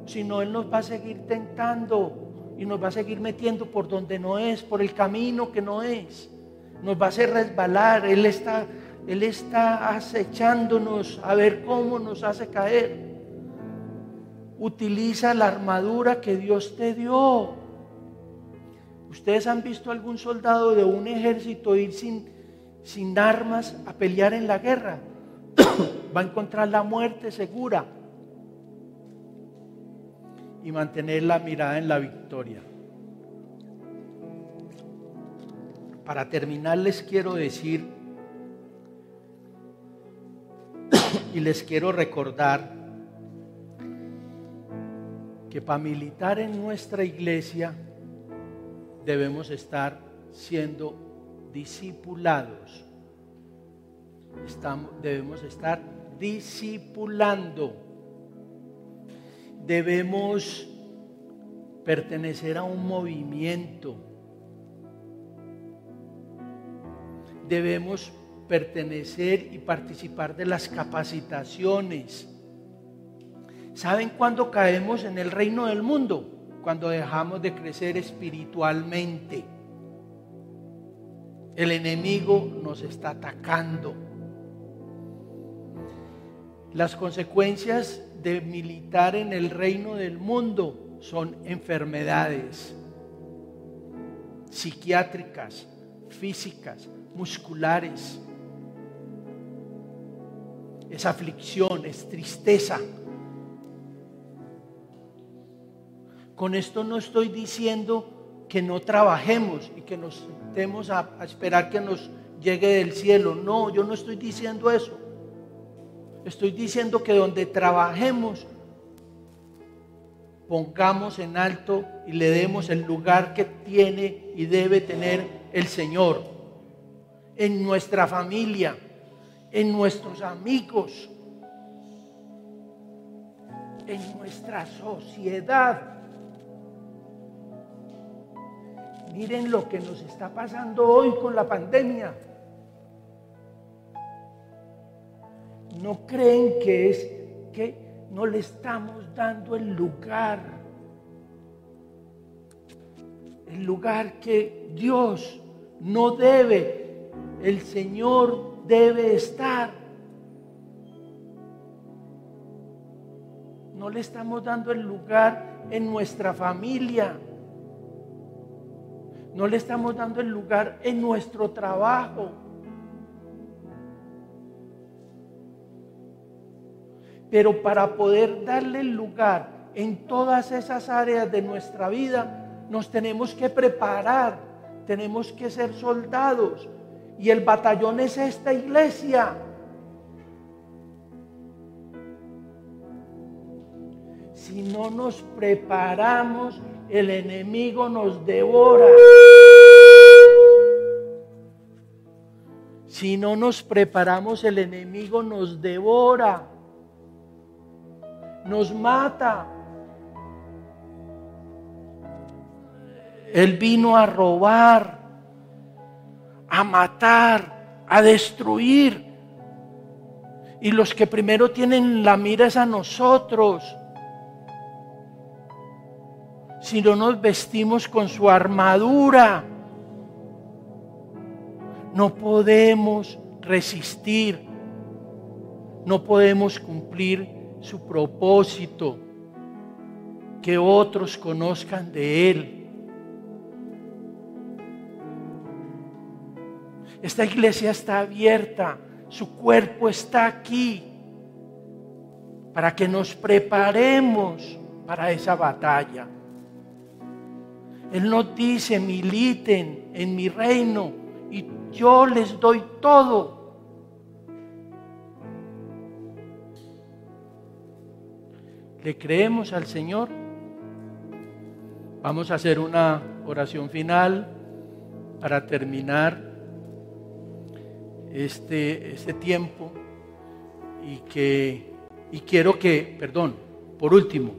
Si no, Él nos va a seguir tentando y nos va a seguir metiendo por donde no es, por el camino que no es. Nos va a hacer resbalar. Él está, Él está acechándonos a ver cómo nos hace caer. Utiliza la armadura que Dios te dio. ¿Ustedes han visto algún soldado de un ejército ir sin, sin armas a pelear en la guerra? Va a encontrar la muerte segura y mantener la mirada en la victoria. Para terminar les quiero decir y les quiero recordar que para militar en nuestra iglesia debemos estar siendo discipulados. Debemos estar discipulando. Debemos pertenecer a un movimiento. Debemos pertenecer y participar de las capacitaciones. ¿Saben cuándo caemos en el reino del mundo? cuando dejamos de crecer espiritualmente. El enemigo nos está atacando. Las consecuencias de militar en el reino del mundo son enfermedades psiquiátricas, físicas, musculares. Es aflicción, es tristeza, Con esto no estoy diciendo que no trabajemos y que nos sentemos a, esperar que nos llegue del cielo. No, yo no estoy diciendo eso. Estoy diciendo que donde trabajemos, pongamos en alto y le demos el lugar que tiene y debe tener el Señor en nuestra familia, en nuestros amigos, en nuestra sociedad. Miren lo que nos está pasando hoy con la pandemia. ¿No creen que es que no le estamos dando el lugar? El lugar que Dios no debe, el Señor debe estar. No le estamos dando el lugar en nuestra familia no le estamos dando el lugar en nuestro trabajo. Pero para poder darle el lugar en todas esas áreas de nuestra vida, nos tenemos que preparar, tenemos que ser soldados. Y el batallón es esta iglesia. Si no nos preparamos, el enemigo nos devora. Si no nos preparamos, el enemigo nos devora, nos mata. Él vino a robar, a matar, a destruir. Y los que primero tienen la mira es a nosotros si no nos vestimos con su armadura, no podemos resistir, no podemos cumplir su propósito, que otros conozcan de Él. Esta iglesia está abierta, su cuerpo está aquí, para que nos preparemos para esa batalla. Él nos dice, militen en mi reino y yo les doy todo. ¿Le creemos al Señor? Vamos a hacer una oración final para terminar este, este tiempo y que y quiero que, perdón, por último,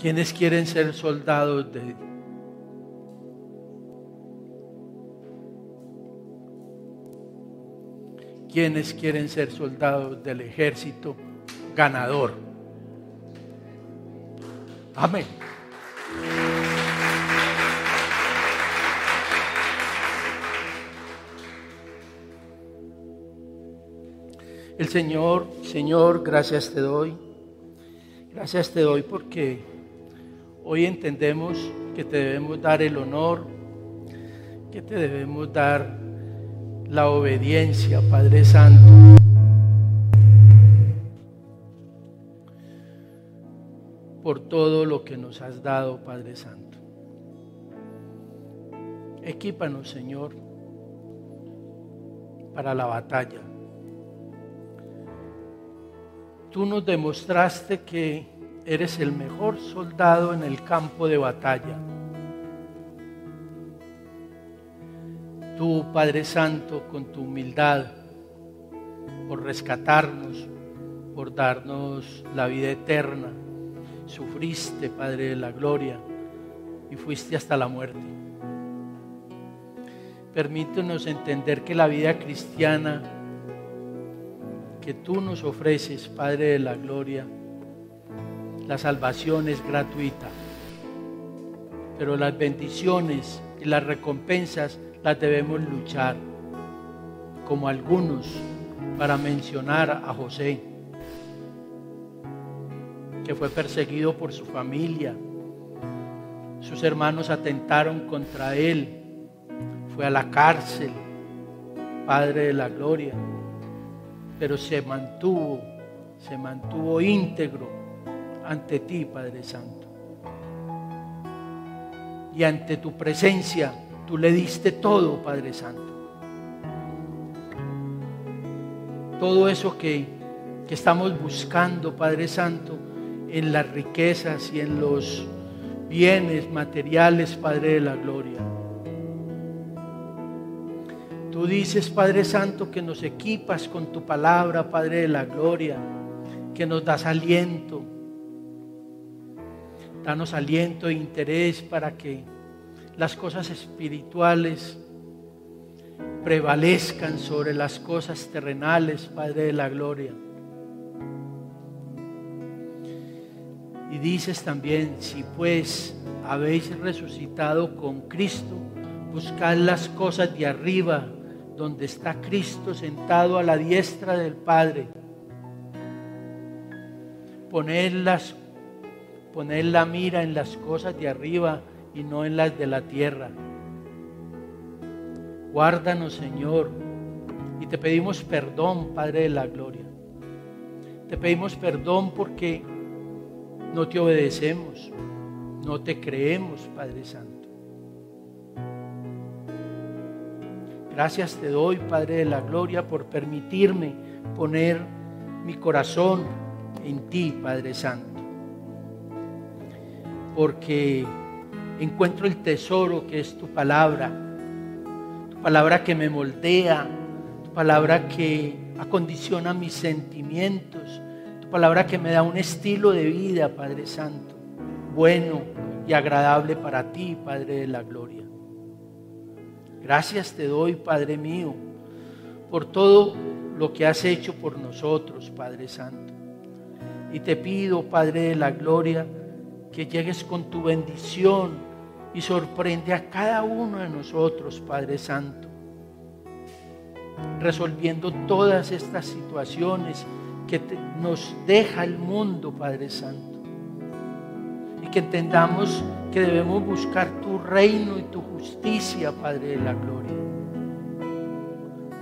¿quiénes quieren ser soldados de ¿Quiénes quieren ser soldados del ejército ganador? Amén. El Señor, Señor, gracias te doy. Gracias te doy porque hoy entendemos que te debemos dar el honor, que te debemos dar la obediencia, Padre Santo. por todo lo que nos has dado, Padre Santo. Equípanos, Señor, para la batalla. Tú nos demostraste que eres el mejor soldado en el campo de batalla. Tú, Padre Santo, con tu humildad, por rescatarnos, por darnos la vida eterna, sufriste, Padre de la Gloria, y fuiste hasta la muerte. Permítenos entender que la vida cristiana tú nos ofreces, Padre de la Gloria, la salvación es gratuita, pero las bendiciones y las recompensas las debemos luchar, como algunos, para mencionar a José, que fue perseguido por su familia, sus hermanos atentaron contra él, fue a la cárcel, Padre de la Gloria pero se mantuvo, se mantuvo íntegro ante ti, Padre Santo. Y ante tu presencia, tú le diste todo, Padre Santo. Todo eso que, que estamos buscando, Padre Santo, en las riquezas y en los bienes materiales, Padre de la Gloria. Tú dices, Padre Santo, que nos equipas con tu palabra, Padre de la Gloria, que nos das aliento. Danos aliento e interés para que las cosas espirituales prevalezcan sobre las cosas terrenales, Padre de la Gloria. Y dices también, si pues habéis resucitado con Cristo, buscad las cosas de arriba donde está Cristo sentado a la diestra del Padre. Poner, poner la mira en las cosas de arriba y no en las de la tierra. Guárdanos, Señor, y te pedimos perdón, Padre de la Gloria. Te pedimos perdón porque no te obedecemos, no te creemos, Padre Santo. Gracias te doy, Padre de la Gloria, por permitirme poner mi corazón en ti, Padre Santo. Porque encuentro el tesoro que es tu palabra, tu palabra que me moldea, tu palabra que acondiciona mis sentimientos, tu palabra que me da un estilo de vida, Padre Santo, bueno y agradable para ti, Padre de la Gloria. Gracias te doy, Padre mío, por todo lo que has hecho por nosotros, Padre Santo. Y te pido, Padre de la Gloria, que llegues con tu bendición y sorprende a cada uno de nosotros, Padre Santo, resolviendo todas estas situaciones que nos deja el mundo, Padre Santo. Que entendamos que debemos buscar tu reino y tu justicia, Padre de la Gloria.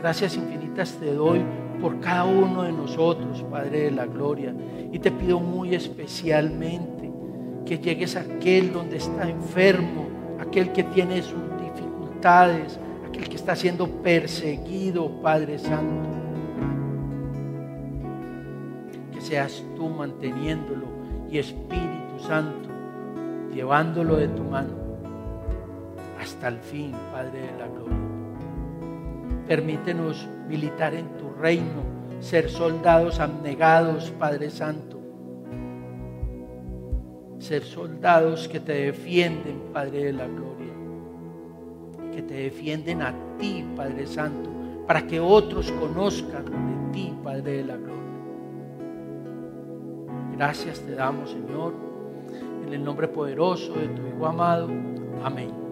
Gracias infinitas te doy por cada uno de nosotros, Padre de la Gloria. Y te pido muy especialmente que llegues a aquel donde está enfermo, aquel que tiene sus dificultades, aquel que está siendo perseguido, Padre Santo. Que seas tú manteniéndolo y Espíritu Santo, llevándolo de tu mano hasta el fin, Padre de la Gloria. Permítenos militar en tu reino, ser soldados abnegados, Padre Santo. Ser soldados que te defienden, Padre de la Gloria. Que te defienden a ti, Padre Santo, para que otros conozcan de ti, Padre de la Gloria. Gracias te damos, Señor, en el nombre poderoso de tu Hijo amado. Amén.